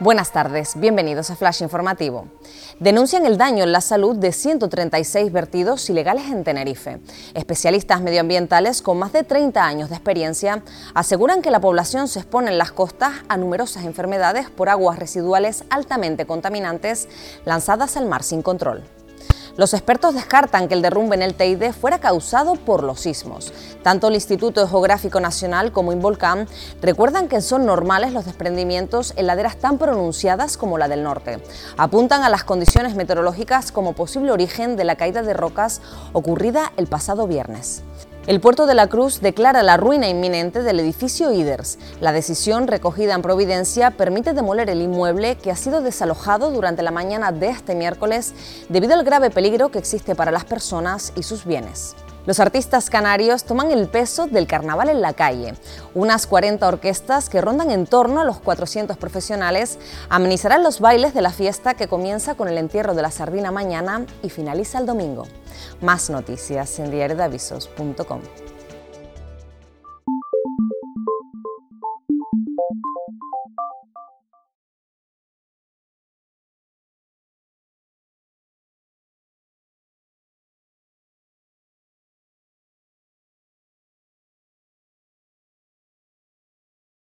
Buenas tardes, bienvenidos a Flash Informativo. Denuncian el daño en la salud de 136 vertidos ilegales en Tenerife. Especialistas medioambientales con más de 30 años de experiencia aseguran que la población se expone en las costas a numerosas enfermedades por aguas residuales altamente contaminantes lanzadas al mar sin control. Los expertos descartan que el derrumbe en el Teide fuera causado por los sismos. Tanto el Instituto Geográfico Nacional como Involcán recuerdan que son normales los desprendimientos en laderas tan pronunciadas como la del norte. Apuntan a las condiciones meteorológicas como posible origen de la caída de rocas ocurrida el pasado viernes. El puerto de la Cruz declara la ruina inminente del edificio IDERS. La decisión recogida en Providencia permite demoler el inmueble que ha sido desalojado durante la mañana de este miércoles debido al grave peligro que existe para las personas y sus bienes. Los artistas canarios toman el peso del carnaval en la calle. Unas 40 orquestas que rondan en torno a los 400 profesionales amenizarán los bailes de la fiesta que comienza con el entierro de la sardina mañana y finaliza el domingo. Más noticias en diariodavisos.com.